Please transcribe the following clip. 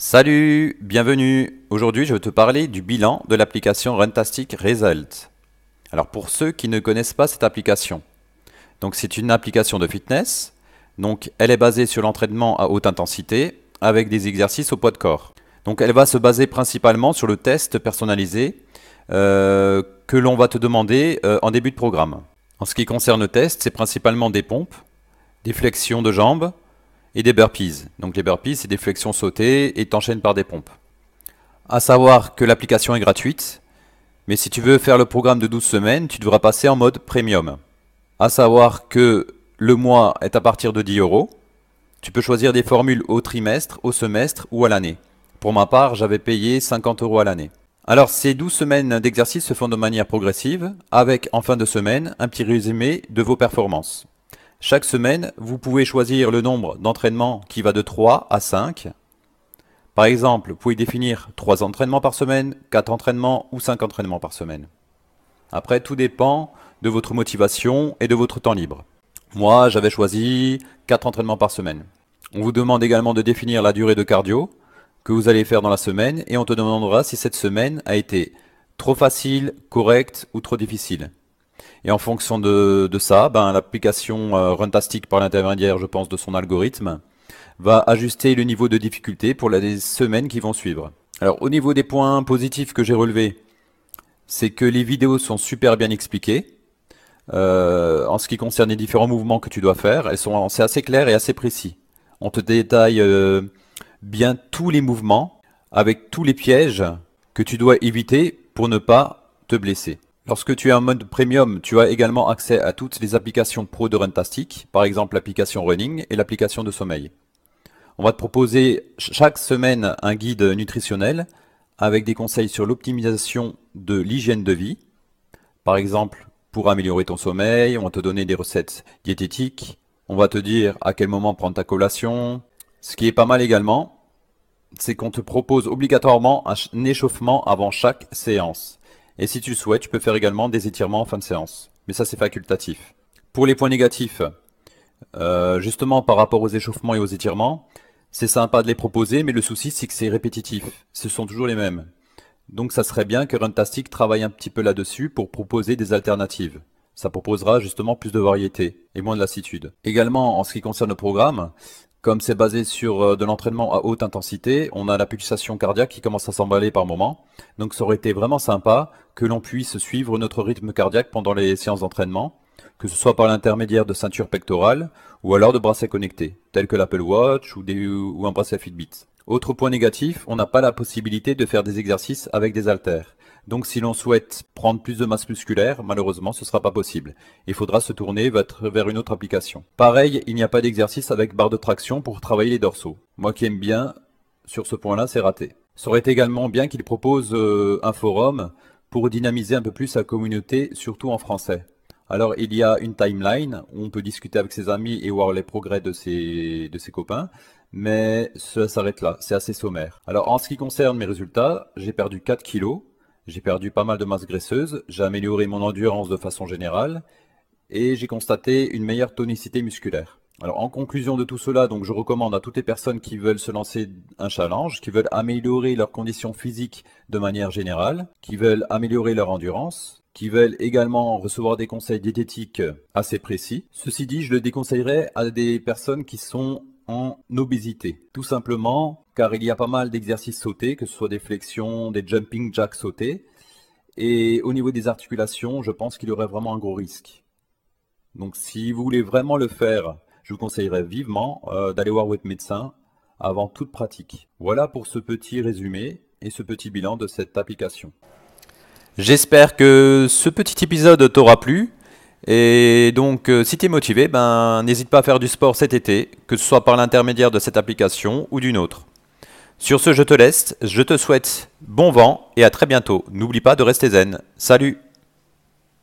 Salut, bienvenue. Aujourd'hui, je vais te parler du bilan de l'application Runtastic Result. Alors pour ceux qui ne connaissent pas cette application, c'est une application de fitness. Donc elle est basée sur l'entraînement à haute intensité avec des exercices au poids de corps. Donc elle va se baser principalement sur le test personnalisé euh, que l'on va te demander euh, en début de programme. En ce qui concerne le test, c'est principalement des pompes, des flexions de jambes, et des burpees. Donc les burpees, c'est des flexions sautées et t'enchaînes par des pompes. À savoir que l'application est gratuite, mais si tu veux faire le programme de 12 semaines, tu devras passer en mode premium. À savoir que le mois est à partir de 10 euros. Tu peux choisir des formules au trimestre, au semestre ou à l'année. Pour ma part, j'avais payé 50 euros à l'année. Alors, ces 12 semaines d'exercice se font de manière progressive, avec en fin de semaine un petit résumé de vos performances. Chaque semaine, vous pouvez choisir le nombre d'entraînements qui va de 3 à 5. Par exemple, vous pouvez définir 3 entraînements par semaine, 4 entraînements ou 5 entraînements par semaine. Après, tout dépend de votre motivation et de votre temps libre. Moi, j'avais choisi 4 entraînements par semaine. On vous demande également de définir la durée de cardio que vous allez faire dans la semaine et on te demandera si cette semaine a été trop facile, correcte ou trop difficile. Et en fonction de, ça, ben, l'application euh, Runtastic par l'intermédiaire, je pense, de son algorithme, va ajuster le niveau de difficulté pour les semaines qui vont suivre. Alors au niveau des points positifs que j'ai relevés, c'est que les vidéos sont super bien expliquées. Euh, en ce qui concerne les différents mouvements que tu dois faire, elles sont c'est assez clair et assez précis. On te détaille euh, bien tous les mouvements avec tous les pièges que tu dois éviter pour ne pas te blesser. Lorsque tu es en mode premium, tu as également accès à toutes les applications pro de Runtastic, par exemple l'application Running et l'application de sommeil. On va te proposer chaque semaine un guide nutritionnel avec des conseils sur l'optimisation de l'hygiène de vie. Par exemple, pour améliorer ton sommeil, on va te donner des recettes diététiques. On va te dire à quel moment prendre ta collation. Ce qui est pas mal également, c'est qu'on te propose obligatoirement un échauffement avant chaque séance. Et si tu le souhaites, tu peux faire également des étirements en fin de séance. Mais ça, c'est facultatif. Pour les points négatifs, euh, justement par rapport aux échauffements et aux étirements, c'est sympa de les proposer, mais le souci, c'est que c'est répétitif. Ce sont toujours les mêmes. Donc ça serait bien que Runtastic travaille un petit peu là-dessus pour proposer des alternatives. Ça proposera justement plus de variété et moins de lassitude. Également, en ce qui concerne le programme, comme c'est basé sur euh, de l'entraînement à haute intensité, on a la pulsation cardiaque qui commence à s'emballer par moment. Donc ça aurait été vraiment sympa que l'on puisse suivre notre rythme cardiaque pendant les séances d'entraînement, que ce soit par l'intermédiaire de ceintures pectorales ou alors de bracelets connectés, tels que l'Apple Watch ou, ou un bracelet Fitbit. Autre point négatif, on n'a pas la possibilité de faire des exercices avec des haltères. Donc si l'on souhaite prendre plus de masse musculaire, malheureusement ce ne sera pas possible. Il faudra se tourner vers une autre application. Pareil, il n'y a pas d'exercice avec barre de traction pour travailler les dorsaux. Moi qui aime bien, sur ce point-là, c'est raté. Ça aurait également bien qu'il propose euh, un forum pour dynamiser un peu plus sa communauté, surtout en français. Alors il y a une timeline où on peut discuter avec ses amis et voir les progrès de ses, de ses copains, mais ça s'arrête là, c'est assez sommaire. Alors en ce qui concerne mes résultats, j'ai perdu 4 kilos, j'ai perdu pas mal de masse graisseuse, j'ai amélioré mon endurance de façon générale et j'ai constaté une meilleure tonicité musculaire. Alors en conclusion de tout cela, je recommande à toutes les personnes qui veulent se lancer un challenge, qui veulent améliorer leurs conditions physiques de manière générale, qui veulent améliorer leur endurance, qui veulent également recevoir des conseils diététiques assez précis. Ceci dit, je le déconseillerais à des personnes qui sont en obésité. Tout simplement car il y a pas mal d'exercices sautés, que ce soit des flexions, des jumping jacks sautés. Et au niveau des articulations, je pense qu'il y aurait vraiment un gros risque. Donc si vous voulez vraiment le faire, je vous conseillerais vivement euh, d'aller voir votre médecin avant toute pratique. Voilà pour ce petit résumé et ce petit bilan de cette application. J'espère que ce petit épisode t'aura plu. Et donc, euh, si tu es motivé, ben, n'hésite pas à faire du sport cet été, que ce soit par l'intermédiaire de cette application ou d'une autre. Sur ce, je te laisse, je te souhaite bon vent et à très bientôt. N'oublie pas de rester zen. Salut